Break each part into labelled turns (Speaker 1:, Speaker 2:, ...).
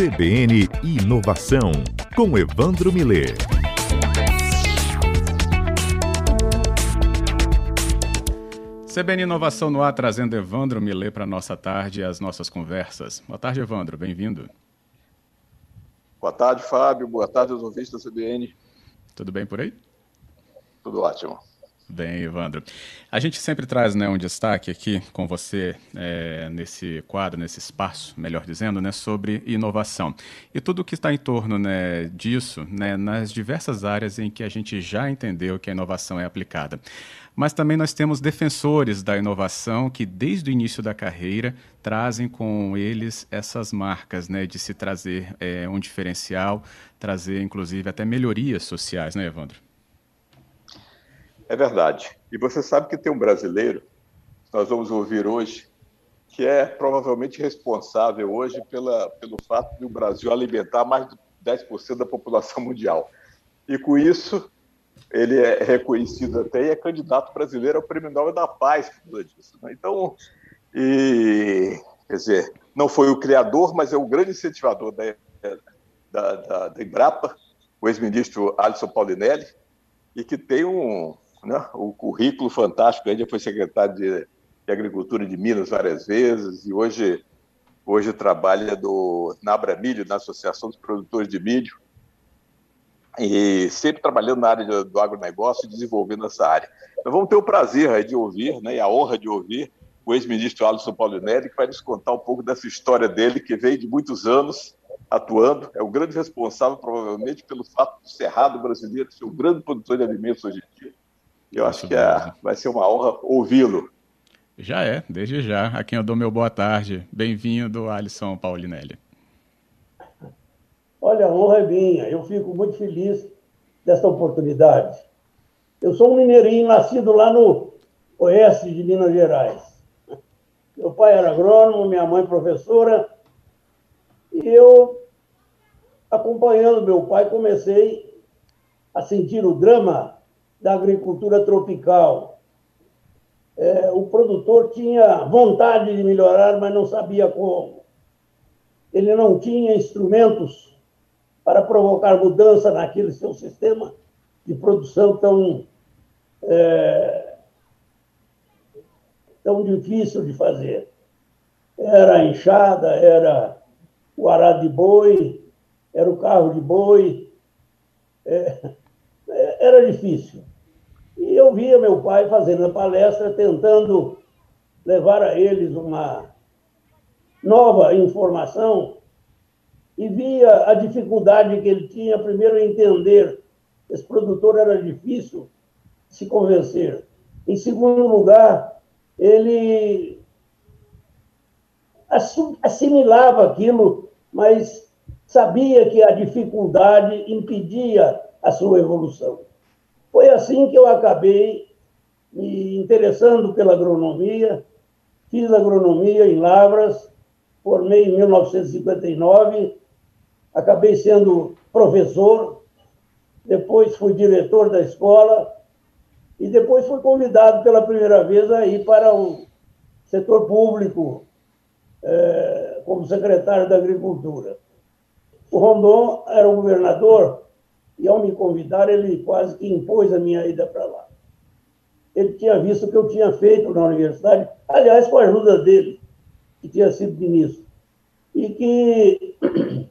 Speaker 1: CBN Inovação, com Evandro Miller.
Speaker 2: CBN Inovação no ar, trazendo Evandro Miller para a nossa tarde e as nossas conversas. Boa tarde, Evandro, bem-vindo.
Speaker 3: Boa tarde, Fábio. Boa tarde aos ouvintes da CBN.
Speaker 2: Tudo bem por aí?
Speaker 3: Tudo ótimo.
Speaker 2: Bem, Evandro. A gente sempre traz né, um destaque aqui com você é, nesse quadro, nesse espaço, melhor dizendo, né, sobre inovação. E tudo o que está em torno né, disso, né, nas diversas áreas em que a gente já entendeu que a inovação é aplicada. Mas também nós temos defensores da inovação que, desde o início da carreira, trazem com eles essas marcas né, de se trazer é, um diferencial, trazer, inclusive, até melhorias sociais, né, Evandro?
Speaker 3: É verdade. E você sabe que tem um brasileiro, que nós vamos ouvir hoje, que é provavelmente responsável hoje pela, pelo fato de o Brasil alimentar mais de 10% da população mundial. E com isso, ele é reconhecido até e é candidato brasileiro ao Prêmio Nobel da Paz por causa disso. Né? Então, e, quer dizer, não foi o criador, mas é o grande incentivador da, da, da, da Embrapa, o ex-ministro Alisson Paulinelli, e que tem um, né, o currículo fantástico. Ele foi secretário de, de, Agricultura de Minas várias vezes e hoje, hoje trabalha do, na Abra Milho, na Associação dos Produtores de Milho, e sempre trabalhando na área do agronegócio e desenvolvendo essa área. Então vamos ter o prazer de ouvir, né, e a honra de ouvir o ex-ministro Alisson Paulinelli, que vai nos contar um pouco dessa história dele, que veio de muitos anos atuando, é o grande responsável, provavelmente, pelo fato do Cerrado brasileiro ser o grande produtor de alimentos hoje em dia, eu acho que é, vai ser uma honra ouvi-lo.
Speaker 2: Já é, desde já. A quem eu dou meu boa tarde. Bem-vindo, Alisson Paulinelli.
Speaker 4: Olha, a honra é minha. Eu fico muito feliz dessa oportunidade. Eu sou um mineirinho nascido lá no oeste de Minas Gerais. Meu pai era agrônomo, minha mãe professora, e eu, acompanhando meu pai, comecei a sentir o drama da agricultura tropical. É, o produtor tinha vontade de melhorar, mas não sabia como. Ele não tinha instrumentos para provocar mudança naquele seu sistema de produção tão, é, tão difícil de fazer. Era a enxada, era o arado de boi, era o carro de boi. É, é era difícil. E eu via meu pai fazendo a palestra, tentando levar a eles uma nova informação e via a dificuldade que ele tinha, primeiro, em entender esse produtor era difícil se convencer. Em segundo lugar, ele assimilava aquilo, mas sabia que a dificuldade impedia a sua evolução. Foi assim que eu acabei me interessando pela agronomia, fiz agronomia em Lavras, formei em 1959, acabei sendo professor, depois fui diretor da escola e depois fui convidado pela primeira vez a ir para o setor público é, como secretário da Agricultura. O Rondon era o governador e ao me convidar, ele quase que impôs a minha ida para lá. Ele tinha visto o que eu tinha feito na universidade, aliás, com a ajuda dele, que tinha sido ministro, e que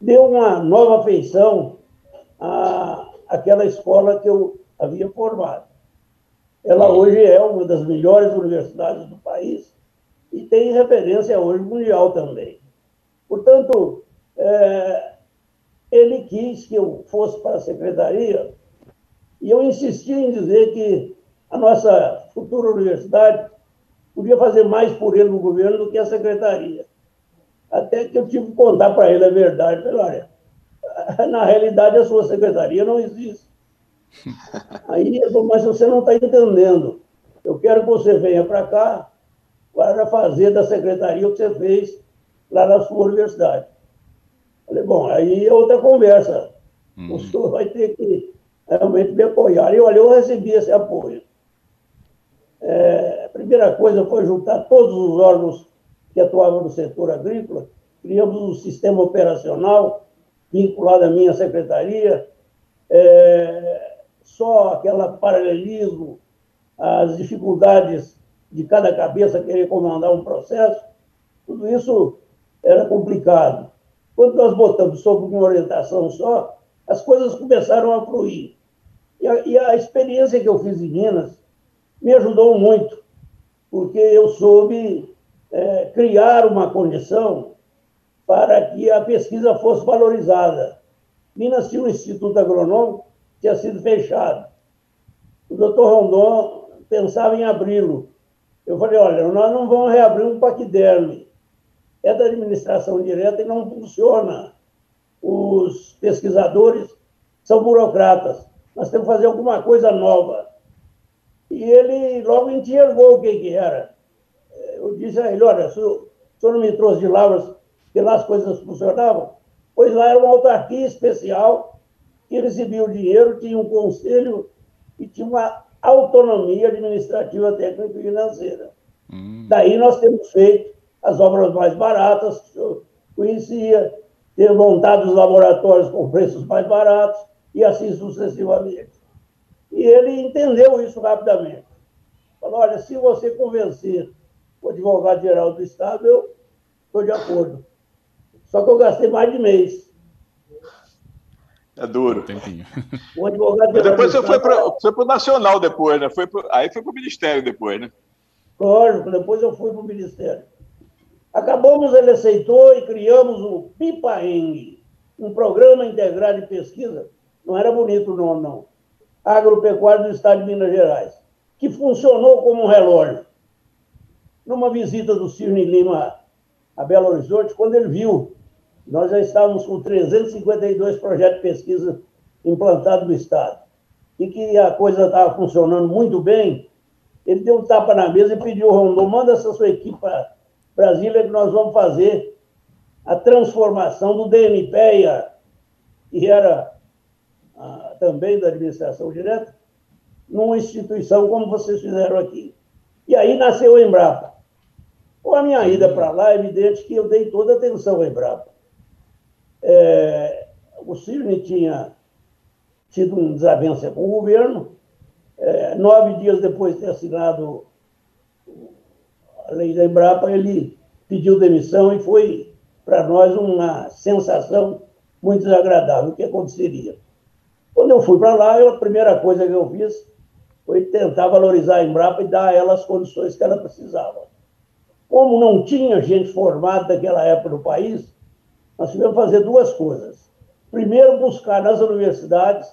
Speaker 4: deu uma nova feição à, àquela escola que eu havia formado. Ela hoje é uma das melhores universidades do país e tem referência hoje mundial também. Portanto, é, ele quis que eu fosse para a secretaria e eu insisti em dizer que a nossa futura universidade podia fazer mais por ele no governo do que a secretaria. Até que eu tive que contar para ele a verdade. Falei, olha, na realidade a sua secretaria não existe. Aí ele falou, mas você não está entendendo. Eu quero que você venha para cá para fazer da secretaria o que você fez lá na sua universidade. Falei, bom, aí é outra conversa. Uhum. O senhor vai ter que realmente me apoiar. E olha, eu recebi esse apoio. É, a primeira coisa foi juntar todos os órgãos que atuavam no setor agrícola criamos um sistema operacional vinculado à minha secretaria, é, só aquele paralelismo, as dificuldades de cada cabeça querer comandar um processo, tudo isso era complicado. Quando nós botamos sob uma orientação só, as coisas começaram a fluir. E a, e a experiência que eu fiz em Minas me ajudou muito, porque eu soube é, criar uma condição para que a pesquisa fosse valorizada. Minas tinha um instituto agronômico que tinha sido fechado. O doutor Rondon pensava em abri-lo. Eu falei, olha, nós não vamos reabrir um paquiderme. É da administração direta e não funciona. Os pesquisadores são burocratas. Nós temos que fazer alguma coisa nova. E ele logo enxergou o que, que era. Eu disse a ele, olha, se o senhor não me trouxe de Lavras que lá as coisas funcionavam, pois lá era uma autarquia especial que recebia o dinheiro, tinha um conselho e tinha uma autonomia administrativa, técnica e financeira. Hum. Daí nós temos feito as obras mais baratas, que o senhor conhecia, ter montado os laboratórios com preços mais baratos e assim sucessivamente. E ele entendeu isso rapidamente. Falou, olha, se você convencer o advogado-geral do Estado, eu estou de acordo. Só que eu gastei mais de mês.
Speaker 3: É duro.
Speaker 4: O advogado
Speaker 3: Mas depois você foi para o Nacional depois, né? Foi pro, aí foi para o Ministério depois, né?
Speaker 4: Lógico, depois eu fui para o Ministério. Acabamos, ele aceitou e criamos o PIPAENG, um programa integrado de pesquisa. Não era bonito o nome, não. Agropecuário do Estado de Minas Gerais, que funcionou como um relógio. Numa visita do Cirne Lima a Belo Horizonte, quando ele viu nós já estávamos com 352 projetos de pesquisa implantados no Estado. E que a coisa estava funcionando muito bem, ele deu um tapa na mesa e pediu, Rondon, manda essa sua equipe para Brasília que nós vamos fazer a transformação do DNPEA, que era ah, também da administração direta, numa instituição como vocês fizeram aqui. E aí nasceu o Embrapa. Com a minha ida para lá, é evidente que eu dei toda a atenção ao Embrapa. É, o Cirne tinha tido um desavença com o governo. É, nove dias depois de ter assinado a lei da Embrapa, ele pediu demissão e foi para nós uma sensação muito desagradável. O que aconteceria? Quando eu fui para lá, eu, a primeira coisa que eu fiz foi tentar valorizar a Embrapa e dar a ela as condições que ela precisava. Como não tinha gente formada naquela época no país, nós tivemos que fazer duas coisas. Primeiro, buscar nas universidades,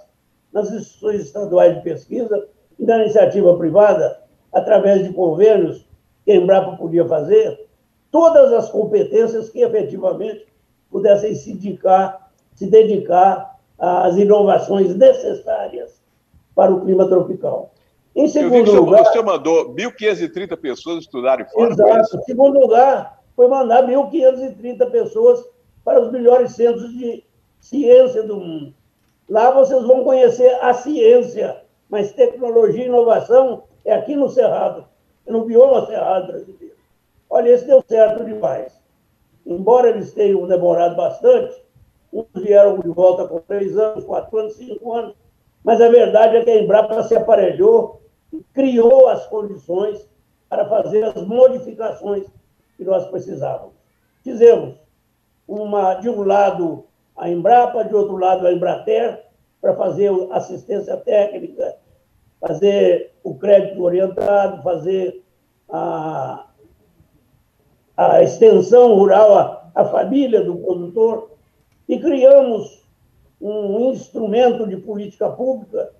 Speaker 4: nas instituições estaduais de pesquisa e na iniciativa privada, através de convênios que a Embrapa podia fazer, todas as competências que efetivamente pudessem se dedicar, se dedicar às inovações necessárias para o clima tropical.
Speaker 3: Em segundo lugar. Você mandou 1.530 pessoas estudarem fora.
Speaker 4: Exato. Em segundo lugar, foi mandar 1.530 pessoas para os melhores centros de ciência do mundo. Lá vocês vão conhecer a ciência, mas tecnologia e inovação é aqui no Cerrado, no bioma Cerrado brasileiro. Olha, esse deu certo demais. Embora eles tenham demorado bastante, uns vieram de volta com três anos, quatro anos, cinco anos, mas a verdade é que a Embrapa se aparelhou e criou as condições para fazer as modificações que nós precisávamos. Fizemos uma, de um lado a Embrapa, de outro lado a Embrater, para fazer assistência técnica, fazer o crédito orientado, fazer a, a extensão rural, a família do produtor, e criamos um instrumento de política pública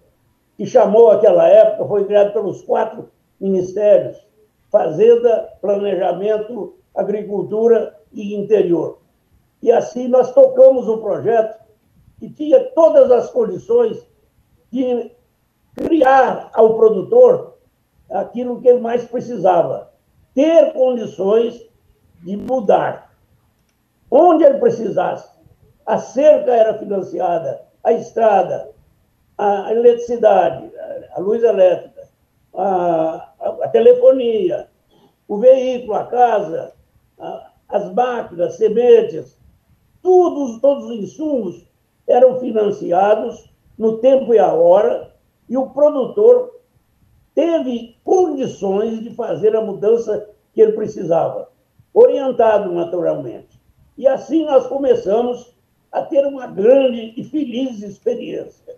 Speaker 4: que chamou aquela época, foi criado pelos quatro ministérios, Fazenda, Planejamento, Agricultura e Interior. E assim nós tocamos um projeto que tinha todas as condições de criar ao produtor aquilo que ele mais precisava, ter condições de mudar. Onde ele precisasse. A cerca era financiada, a estrada, a eletricidade, a luz elétrica, a, a, telefonia, o veículo, a casa, a, as máquinas, sementes, tudo, todos os insumos eram financiados no tempo e a hora, e o produtor teve condições de fazer a mudança que ele precisava, orientado naturalmente. E assim nós começamos a ter uma grande e feliz experiência.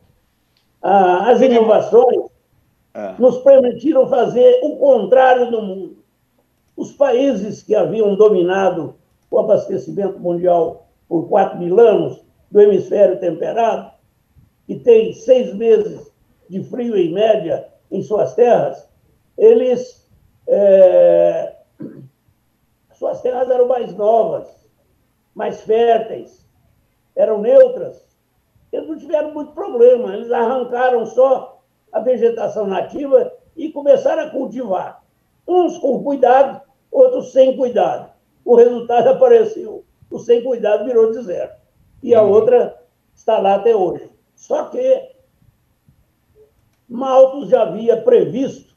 Speaker 4: Ah, as inovações é. nos permitiram fazer o contrário do mundo. Os países que haviam dominado o abastecimento mundial por 4 mil anos, do hemisfério temperado, que tem seis meses de frio em média em suas terras, eles. É, suas terras eram mais novas, mais férteis, eram neutras. Eles não tiveram muito problema, eles arrancaram só a vegetação nativa e começaram a cultivar. Uns com cuidado, outros sem cuidado. O resultado apareceu. O sem cuidado virou deserto. E a uhum. outra está lá até hoje. Só que Malthus já havia previsto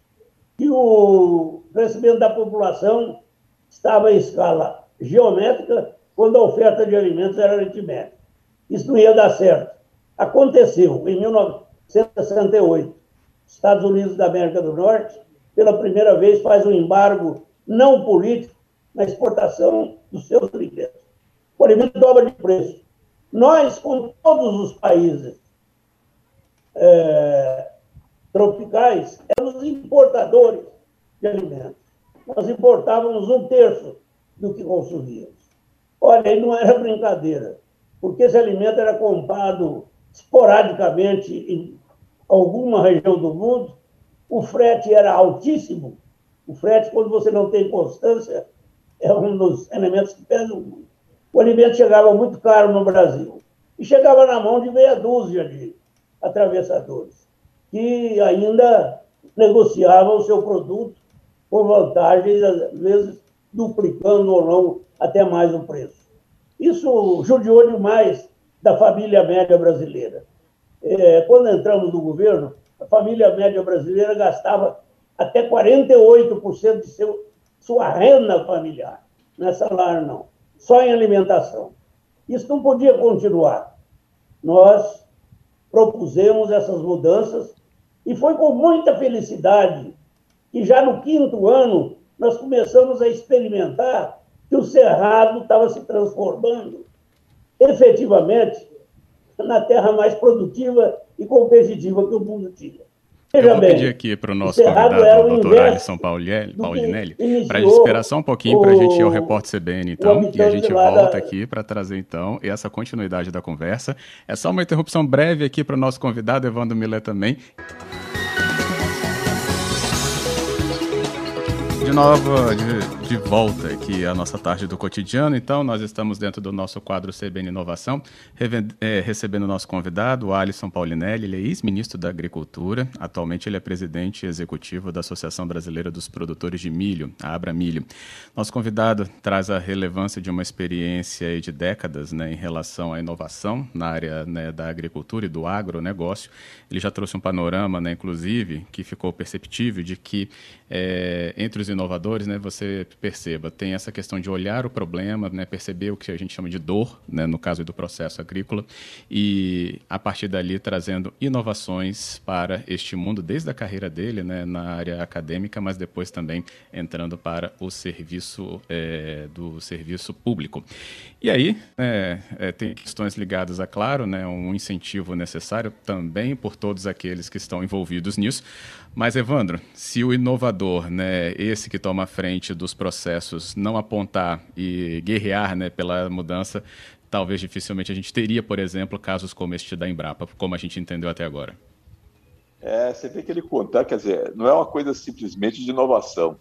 Speaker 4: que o crescimento da população estava em escala geométrica quando a oferta de alimentos era aritmética. Isso não ia dar certo. Aconteceu em 1968. Estados Unidos da América do Norte, pela primeira vez, faz um embargo não político na exportação dos seus alimentos. O alimento dobra de preço. Nós, com todos os países é, tropicais, éramos importadores de alimentos. Nós importávamos um terço do que consumíamos. Olha, aí não era brincadeira, porque esse alimento era comprado esporadicamente em alguma região do mundo, o frete era altíssimo. O frete, quando você não tem constância, é um dos elementos que pesam muito. O alimento chegava muito caro no Brasil e chegava na mão de meia dúzia de atravessadores que ainda negociavam o seu produto com vantagens, às vezes duplicando ou não até mais o preço. Isso judiou demais da família média brasileira. É, quando entramos no governo, a família média brasileira gastava até 48% de seu, sua renda familiar. Não é salário, não. Só em alimentação. Isso não podia continuar. Nós propusemos essas mudanças e foi com muita felicidade que já no quinto ano nós começamos a experimentar que o Cerrado estava se transformando efetivamente na terra mais produtiva e competitiva que o mundo tinha.
Speaker 2: Veja Eu vou bem, pedir aqui para o nosso convidado, o doutor Alisson Paulinelli, para esperar só um pouquinho para a gente ir ao Repórter CBN, então, e a gente volta aqui para trazer, então, essa continuidade da conversa. É só uma interrupção breve aqui para o nosso convidado, Evandro Millet, também. De novo, de, de, volta aqui à nossa tarde do cotidiano. Então, nós estamos dentro do nosso quadro CBN Inovação, é, recebendo o nosso convidado, o Alisson Paulinelli. Ele é ex-ministro da Agricultura. Atualmente, ele é presidente executivo da Associação Brasileira dos Produtores de Milho, a Abra Milho. Nosso convidado traz a relevância de uma experiência de décadas né, em relação à inovação na área né, da agricultura e do agronegócio. Ele já trouxe um panorama, né, inclusive, que ficou perceptível de que é, entre os inovadores, né, você perceba, tem essa questão de olhar o problema, né, perceber o que a gente chama de dor, né, no caso do processo agrícola, e a partir dali trazendo inovações para este mundo, desde a carreira dele né, na área acadêmica, mas depois também entrando para o serviço é, do serviço público. E aí é, é, tem questões ligadas a, claro, né, um incentivo necessário também por todos aqueles que estão envolvidos nisso, mas, Evandro, se o inovador, né, esse que toma a frente dos processos, não apontar e guerrear né, pela mudança, talvez dificilmente a gente teria, por exemplo, casos como este da Embrapa, como a gente entendeu até agora.
Speaker 3: É, você vê que ele conta, quer dizer, não é uma coisa simplesmente de inovação.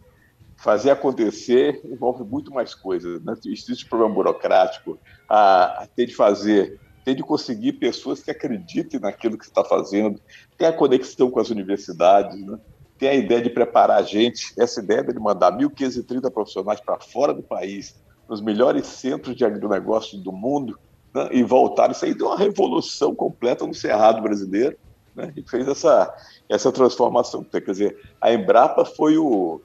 Speaker 3: Fazer acontecer envolve muito mais coisas. Né? Existe problema burocrático, a, a ter de fazer tem de conseguir pessoas que acreditem naquilo que está fazendo, tem a conexão com as universidades, né? tem a ideia de preparar a gente, essa ideia de mandar 1.530 profissionais para fora do país, nos melhores centros de agronegócio do mundo, né? e voltar. Isso aí deu uma revolução completa no Cerrado brasileiro, né? e fez essa, essa transformação. Quer dizer, a Embrapa foi o,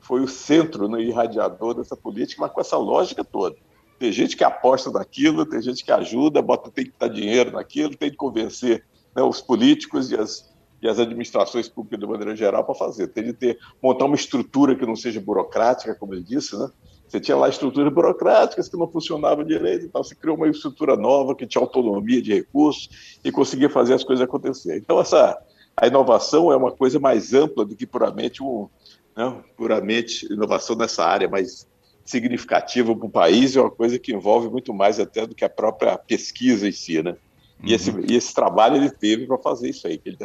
Speaker 3: foi o centro né, irradiador dessa política, mas com essa lógica toda. Tem gente que aposta naquilo, tem gente que ajuda, bota, tem que dar dinheiro naquilo, tem que convencer né, os políticos e as, e as administrações públicas de maneira geral para fazer. Tem de ter, montar uma estrutura que não seja burocrática, como ele disse, né? Você tinha lá estruturas burocráticas que não funcionavam direito, então você criou uma estrutura nova que tinha autonomia de recursos e conseguia fazer as coisas acontecer. Então essa a inovação é uma coisa mais ampla do que puramente um, né, puramente inovação nessa área, mas significativa para o país, é uma coisa que envolve muito mais até do que a própria pesquisa em si, né? E, esse, uhum. e esse trabalho ele teve para fazer isso aí. Ele,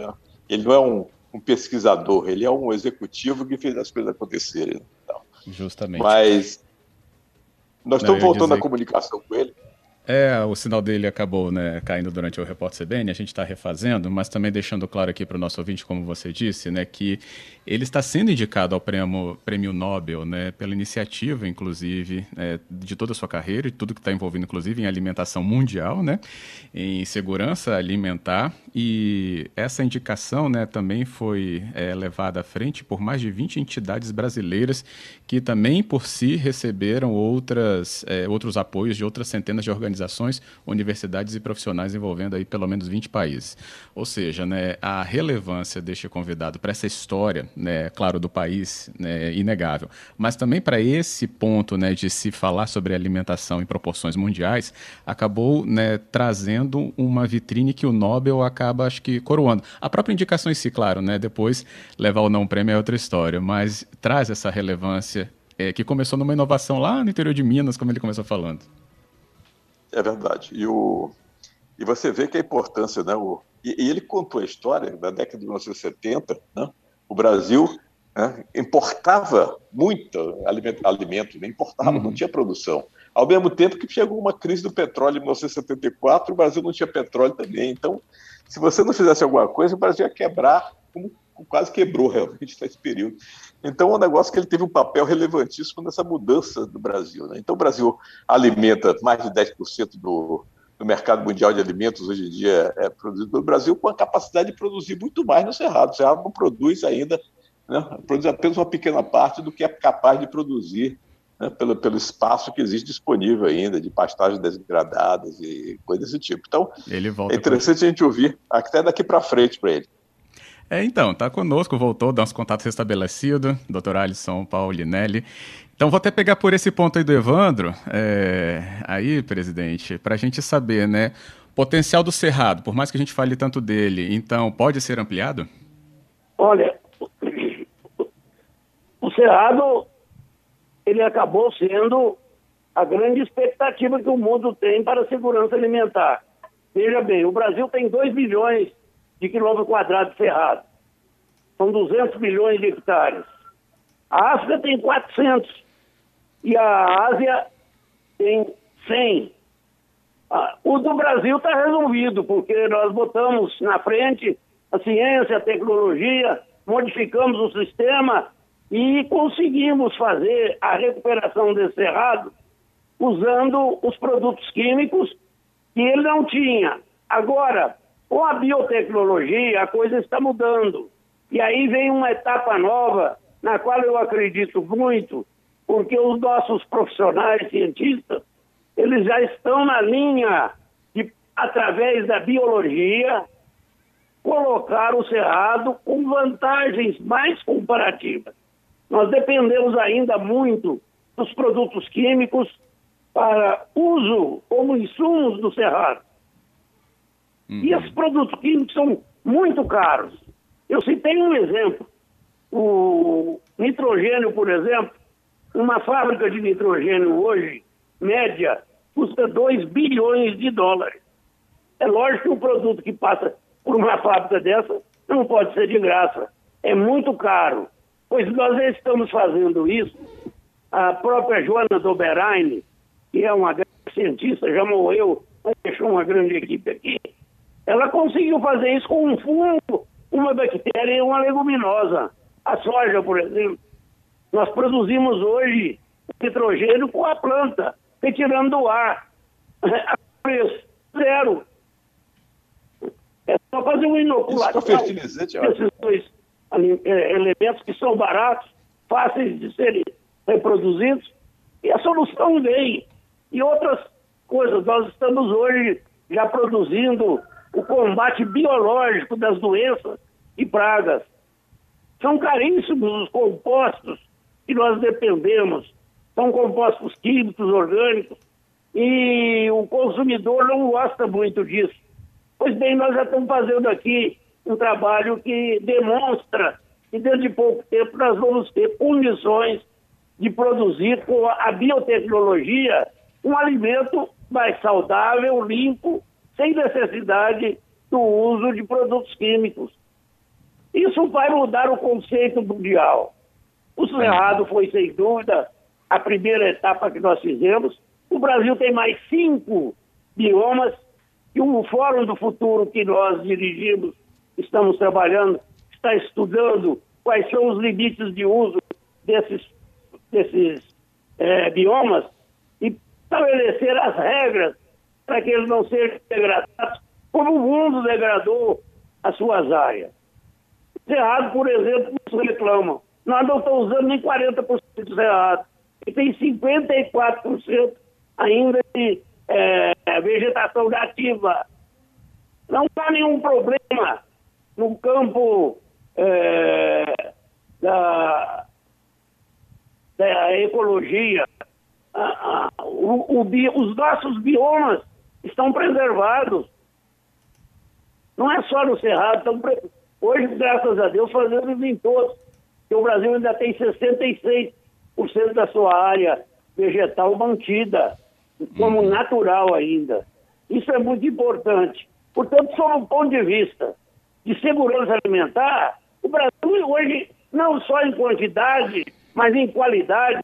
Speaker 3: ele não é um, um, pesquisador, ele é um executivo que fez as coisas acontecerem. Então,
Speaker 2: Justamente.
Speaker 3: Mas nós estamos voltando à comunicação com ele.
Speaker 2: É, o sinal dele acabou né, caindo durante o Repórter CBN, a gente está refazendo, mas também deixando claro aqui para o nosso ouvinte, como você disse, né, que ele está sendo indicado ao prêmio, prêmio Nobel né, pela iniciativa, inclusive, é, de toda a sua carreira e tudo que está envolvido, inclusive, em alimentação mundial, né, em segurança alimentar. E essa indicação né, também foi é, levada à frente por mais de 20 entidades brasileiras que também, por si, receberam outras, é, outros apoios de outras centenas de organizações universidades e profissionais envolvendo aí pelo menos 20 países. Ou seja, né, a relevância deste convidado para essa história, né, claro, do país, né, inegável, mas também para esse ponto né, de se falar sobre alimentação em proporções mundiais, acabou né, trazendo uma vitrine que o Nobel acaba, acho que, coroando. A própria indicação em si, claro, né, depois levar ou não o prêmio é outra história, mas traz essa relevância é, que começou numa inovação lá no interior de Minas, como ele começou falando.
Speaker 3: É verdade. E, o, e você vê que a importância, né? O, e, e ele contou a história da década de 1970, né? O Brasil né, importava muito alimento, alimento né, importava, uhum. não tinha produção. Ao mesmo tempo que chegou uma crise do petróleo em 1974, o Brasil não tinha petróleo também. Então, se você não fizesse alguma coisa, o Brasil ia quebrar, como quase quebrou realmente nesse período. Então, é um negócio que ele teve um papel relevantíssimo nessa mudança do Brasil. Né? Então, o Brasil alimenta mais de 10% do, do mercado mundial de alimentos, hoje em dia é produzido pelo Brasil, com a capacidade de produzir muito mais no Cerrado. O Cerrado não produz ainda, né? produz apenas uma pequena parte do que é capaz de produzir né? pelo, pelo espaço que existe disponível ainda, de pastagens degradadas e coisas desse tipo. Então, é interessante a gente ouvir até daqui para frente para ele.
Speaker 2: É, então, tá conosco, voltou, nosso contato restabelecido, doutor Alisson Paulinelli. Então, vou até pegar por esse ponto aí do Evandro, é, aí, presidente, para a gente saber, né, potencial do Cerrado, por mais que a gente fale tanto dele, então, pode ser ampliado?
Speaker 4: Olha, o Cerrado, ele acabou sendo a grande expectativa que o mundo tem para a segurança alimentar. Veja bem, o Brasil tem 2 bilhões de quilômetro quadrado cerrado. São 200 milhões de hectares. A África tem 400 e a Ásia tem 100. Ah, o do Brasil está resolvido, porque nós botamos na frente a ciência, a tecnologia, modificamos o sistema e conseguimos fazer a recuperação desse cerrado usando os produtos químicos que ele não tinha. Agora, com a biotecnologia, a coisa está mudando. E aí vem uma etapa nova, na qual eu acredito muito, porque os nossos profissionais cientistas, eles já estão na linha de, através da biologia, colocar o cerrado com vantagens mais comparativas. Nós dependemos ainda muito dos produtos químicos para uso como insumos do cerrado. Uhum. E esses produtos químicos são muito caros. Eu citei um exemplo. O nitrogênio, por exemplo, uma fábrica de nitrogênio hoje, média, custa 2 bilhões de dólares. É lógico que um produto que passa por uma fábrica dessa não pode ser de graça. É muito caro. Pois nós estamos fazendo isso. A própria Joana Doberaine, que é uma grande cientista, já morreu, mas deixou uma grande equipe aqui ela conseguiu fazer isso com um fungo, uma bactéria e uma leguminosa. A soja, por exemplo. Nós produzimos hoje nitrogênio com a planta, retirando do ar. A preço zero. É só fazer um inoculação
Speaker 3: Isso é fertilizante,
Speaker 4: esses dois é, elementos que são baratos fáceis de serem reproduzidos, e a solução vem. E outras coisas, nós estamos hoje já produzindo o combate biológico das doenças e pragas. São caríssimos os compostos que nós dependemos. São compostos químicos, orgânicos, e o consumidor não gosta muito disso. Pois bem, nós já estamos fazendo aqui um trabalho que demonstra que dentro de pouco tempo nós vamos ter condições de produzir com a biotecnologia um alimento mais saudável, limpo, sem necessidade do uso de produtos químicos. Isso vai mudar o conceito mundial. O Cerrado foi, sem dúvida, a primeira etapa que nós fizemos. O Brasil tem mais cinco biomas e o Fórum do Futuro que nós dirigimos, estamos trabalhando, está estudando quais são os limites de uso desses, desses é, biomas e estabelecer as regras para que eles não sejam degradados como o mundo degradou as suas áreas. Cerrado, por exemplo, nos reclamam. Nós não estamos usando nem 40% do cerrado. E tem 54% ainda de é, vegetação nativa. Não há nenhum problema no campo é, da, da ecologia. o, o, os nossos biomas estão preservados. Não é só no Cerrado, estão hoje, graças a Deus, fazendo em todos. Porque o Brasil ainda tem 66% da sua área vegetal mantida como uhum. natural ainda. Isso é muito importante. Portanto, sob um ponto de vista de segurança alimentar, o Brasil hoje, não só em quantidade, mas em qualidade,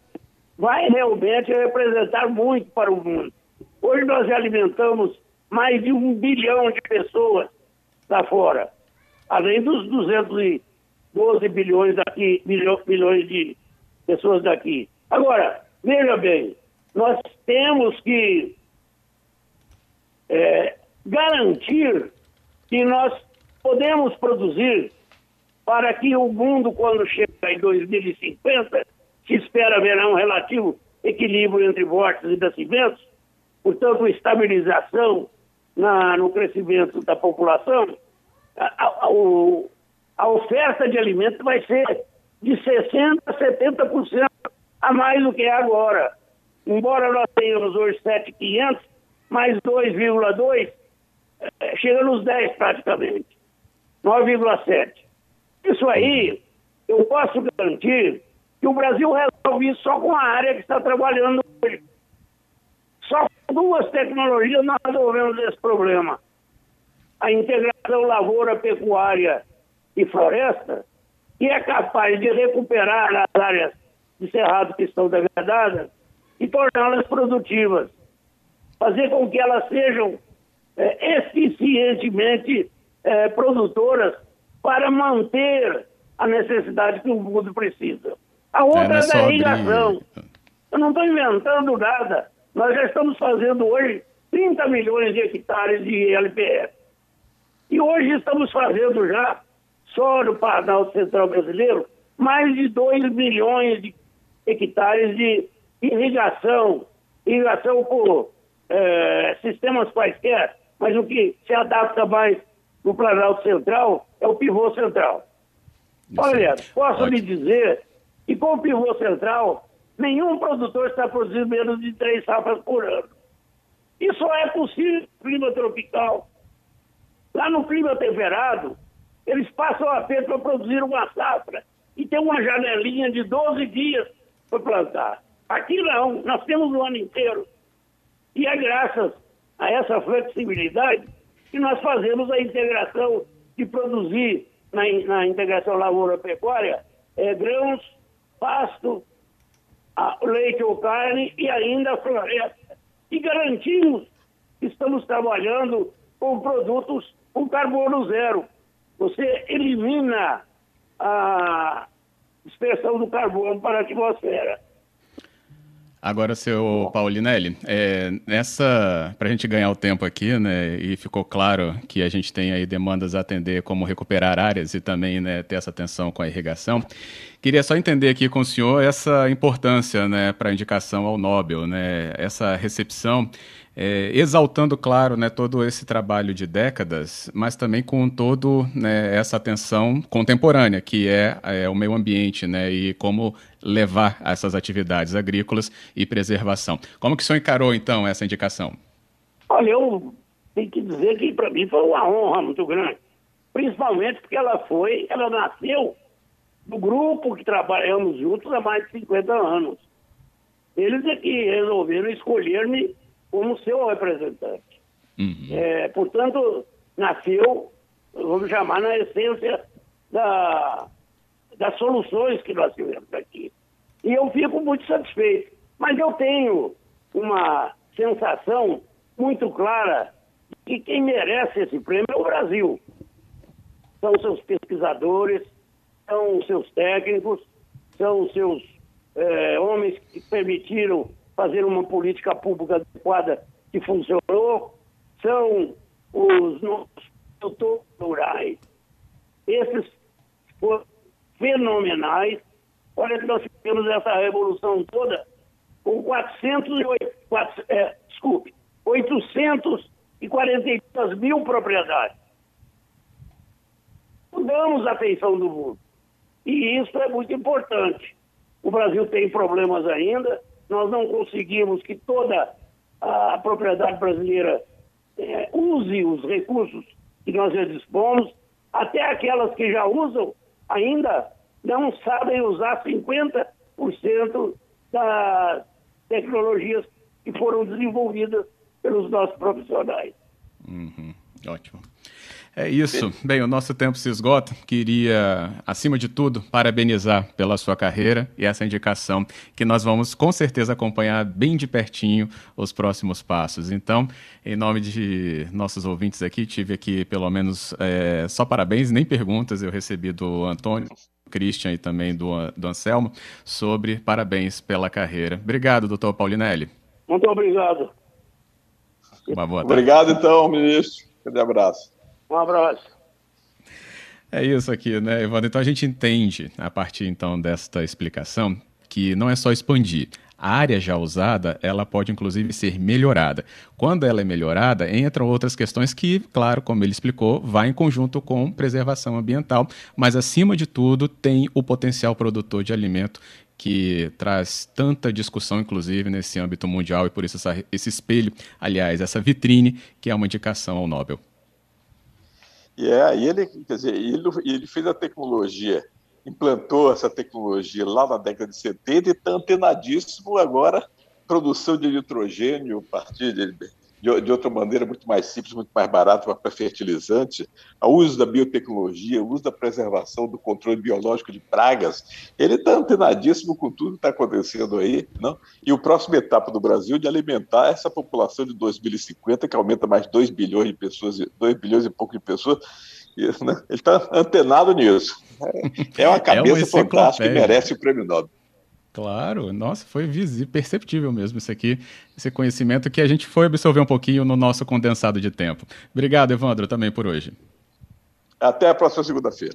Speaker 4: vai realmente representar muito para o mundo. Hoje nós alimentamos mais de um bilhão de pessoas lá fora, além dos 212 bilhões daqui, milhões de pessoas daqui. Agora, veja bem, nós temos que é, garantir que nós podemos produzir para que o mundo, quando chegar em 2050, se espera haverá um relativo equilíbrio entre mortes e nascimentos, portanto, estabilização na, no crescimento da população, a, a, a, oferta de alimentos vai ser de 60% a 70% a mais do que é agora. Embora nós tenhamos hoje 7,500, mais 2,2, é, chega nos 10 praticamente, 9,7. Isso aí, eu posso garantir que o Brasil resolve isso só com a área que está trabalhando hoje. Só com duas tecnologias nós resolvemos esse problema. A integração lavoura, pecuária e floresta, que é capaz de recuperar as áreas de cerrado que estão degradadas e torná-las produtivas. Fazer com que elas sejam é, eficientemente é, produtoras para manter a necessidade que o mundo precisa. A outra é, é da irrigação. Eu não estou inventando nada. Nós já estamos fazendo hoje 30 milhões de hectares de LPF. E hoje estamos fazendo já, só no Planalto Central Brasileiro, mais de 2 milhões de hectares de irrigação. Irrigação por é, sistemas quaisquer, mas o que se adapta mais no Planalto Central é o pivô central. Olha, posso Ótimo. lhe dizer que com o pivô central nenhum produtor está produzindo menos de três safras por ano. Isso é possível no clima tropical. Lá no clima temperado, eles passam apenas para produzir uma safra e tem uma janelinha de 12 dias para plantar. Aqui não, nós temos o ano inteiro. E é graças a essa flexibilidade que nós fazemos a integração de produzir na, na integração lavoura-pecuária é, grãos, pasto, a, leite ou carne e ainda a floresta. E garantimos que estamos trabalhando com produtos com carbono zero. Você elimina a dispersão do carbono para a atmosfera.
Speaker 2: Agora, seu Paulinelli, é, nessa para a gente ganhar o tempo aqui, né, e ficou claro que a gente tem aí demandas a atender, como recuperar áreas e também né, ter essa atenção com a irrigação. Queria só entender aqui com o senhor essa importância né, para a indicação ao Nobel, né, essa recepção, é, exaltando, claro, né, todo esse trabalho de décadas, mas também com todo né, essa atenção contemporânea, que é, é, o meio ambiente né, e como levar essas atividades agrícolas e preservação. Como que o senhor encarou, então, essa indicação?
Speaker 4: Olha, eu tenho que dizer que para mim foi uma honra muito grande, principalmente porque ela foi, ela nasceu do grupo que trabalhamos juntos há mais de 50 anos. Eles é que resolveram escolher-me como seu representante. Uhum. É, portanto, nasceu, vamos chamar, na essência da, das soluções que nós tivemos aqui. E eu fico muito satisfeito. Mas eu tenho uma sensação muito clara de que quem merece esse prêmio é o Brasil. São seus pesquisadores, são seus técnicos, são seus é, homens que permitiram fazer uma política pública adequada que funcionou, são os nossos produtores rurais. Esses foram fenomenais. Olha que nós tivemos essa revolução toda com 408, 4, é, desculpe, 842 mil propriedades. Mudamos a feição do mundo. E isso é muito importante. O Brasil tem problemas ainda, nós não conseguimos que toda a propriedade brasileira é, use os recursos que nós já dispomos, até aquelas que já usam ainda não sabem usar 50% das tecnologias que foram desenvolvidas pelos nossos profissionais.
Speaker 2: Uhum, ótimo. É isso. Bem, o nosso tempo se esgota. Queria, acima de tudo, parabenizar pela sua carreira e essa indicação que nós vamos com certeza acompanhar bem de pertinho os próximos passos. Então, em nome de nossos ouvintes aqui, tive aqui pelo menos é, só parabéns, nem perguntas eu recebi do Antônio. Christian e também do, do Anselmo, sobre parabéns pela carreira. Obrigado, doutor Paulinelli.
Speaker 4: Muito obrigado.
Speaker 3: Uma boa tarde. Obrigado, então, ministro. Um abraço.
Speaker 4: Um abraço.
Speaker 2: É isso aqui, né, Evandro? Então a gente entende, a partir então desta explicação, que não é só expandir. A área já usada, ela pode inclusive ser melhorada. Quando ela é melhorada, entram outras questões que, claro, como ele explicou, vai em conjunto com preservação ambiental, mas acima de tudo tem o potencial produtor de alimento que traz tanta discussão, inclusive, nesse âmbito mundial, e por isso essa, esse espelho, aliás, essa vitrine, que é uma indicação ao Nobel.
Speaker 3: E é, aí ele, quer dizer, ele, ele fez a tecnologia, implantou essa tecnologia lá na década de 70 e está antenadíssimo agora produção de nitrogênio a partir de, de, de, outra maneira muito mais simples, muito mais barato para fertilizante, o uso da biotecnologia, o uso da preservação do controle biológico de pragas, ele está antenadíssimo com tudo que está acontecendo aí, não? e o próximo etapa do Brasil de alimentar essa população de 2050, que aumenta mais 2 bilhões de pessoas, 2 bilhões e pouco de pessoas, né? ele está antenado nisso. É uma cabeça é uma fantástica que merece o prêmio Nobel.
Speaker 2: Claro, nossa, foi visível, perceptível mesmo isso aqui, esse conhecimento que a gente foi absorver um pouquinho no nosso condensado de tempo. Obrigado, Evandro, também por hoje.
Speaker 3: Até a próxima segunda-feira.